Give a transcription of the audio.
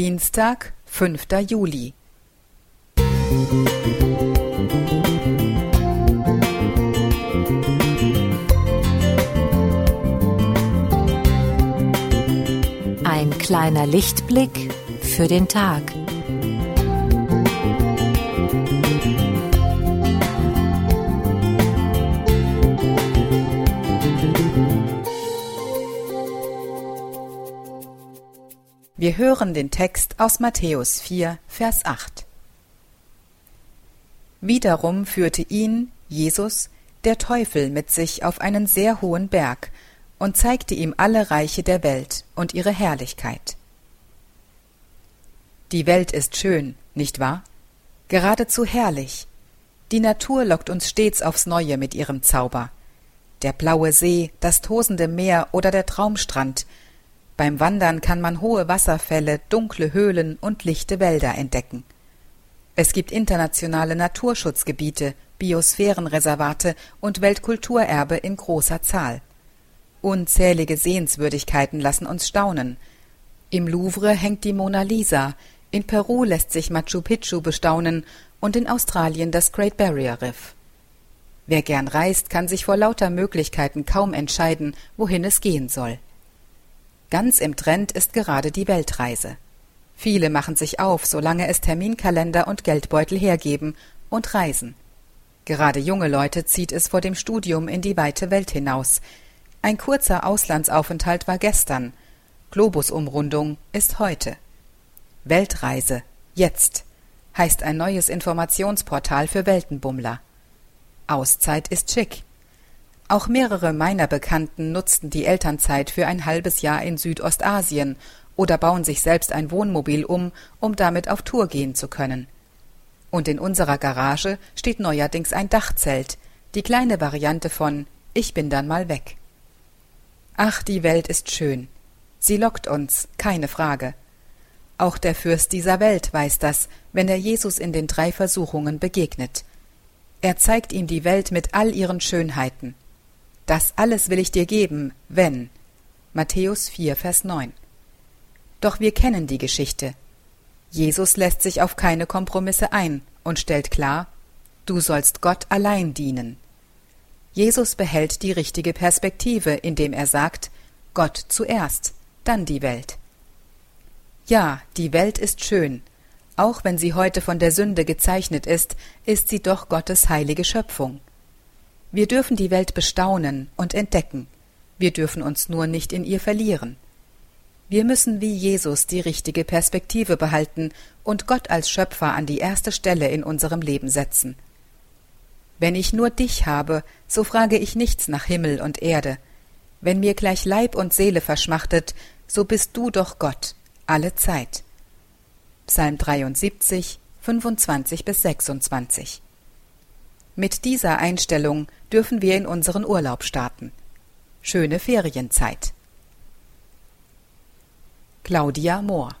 Dienstag, 5. Juli. Ein kleiner Lichtblick für den Tag. Wir hören den Text aus Matthäus 4, Vers 8. Wiederum führte ihn, Jesus, der Teufel mit sich auf einen sehr hohen Berg und zeigte ihm alle Reiche der Welt und ihre Herrlichkeit. Die Welt ist schön, nicht wahr? Geradezu herrlich. Die Natur lockt uns stets aufs Neue mit ihrem Zauber. Der blaue See, das tosende Meer oder der Traumstrand – beim Wandern kann man hohe Wasserfälle, dunkle Höhlen und lichte Wälder entdecken. Es gibt internationale Naturschutzgebiete, Biosphärenreservate und Weltkulturerbe in großer Zahl. Unzählige Sehenswürdigkeiten lassen uns staunen. Im Louvre hängt die Mona Lisa, in Peru lässt sich Machu Picchu bestaunen und in Australien das Great Barrier Reef. Wer gern reist, kann sich vor lauter Möglichkeiten kaum entscheiden, wohin es gehen soll. Ganz im Trend ist gerade die Weltreise. Viele machen sich auf, solange es Terminkalender und Geldbeutel hergeben, und reisen. Gerade junge Leute zieht es vor dem Studium in die weite Welt hinaus. Ein kurzer Auslandsaufenthalt war gestern. Globusumrundung ist heute. Weltreise, jetzt, heißt ein neues Informationsportal für Weltenbummler. Auszeit ist schick. Auch mehrere meiner Bekannten nutzten die Elternzeit für ein halbes Jahr in Südostasien oder bauen sich selbst ein Wohnmobil um, um damit auf Tour gehen zu können. Und in unserer Garage steht neuerdings ein Dachzelt, die kleine Variante von Ich bin dann mal weg. Ach, die Welt ist schön. Sie lockt uns, keine Frage. Auch der Fürst dieser Welt weiß das, wenn er Jesus in den drei Versuchungen begegnet. Er zeigt ihm die Welt mit all ihren Schönheiten. Das alles will ich dir geben, wenn. Matthäus 4, Vers 9. Doch wir kennen die Geschichte. Jesus lässt sich auf keine Kompromisse ein und stellt klar, du sollst Gott allein dienen. Jesus behält die richtige Perspektive, indem er sagt, Gott zuerst, dann die Welt. Ja, die Welt ist schön. Auch wenn sie heute von der Sünde gezeichnet ist, ist sie doch Gottes heilige Schöpfung. Wir dürfen die Welt bestaunen und entdecken, wir dürfen uns nur nicht in ihr verlieren. Wir müssen wie Jesus die richtige Perspektive behalten und Gott als Schöpfer an die erste Stelle in unserem Leben setzen. Wenn ich nur dich habe, so frage ich nichts nach Himmel und Erde. Wenn mir gleich Leib und Seele verschmachtet, so bist du doch Gott, alle Zeit. Psalm 73, 25 bis 26. Mit dieser Einstellung dürfen wir in unseren Urlaub starten. Schöne Ferienzeit. Claudia Mohr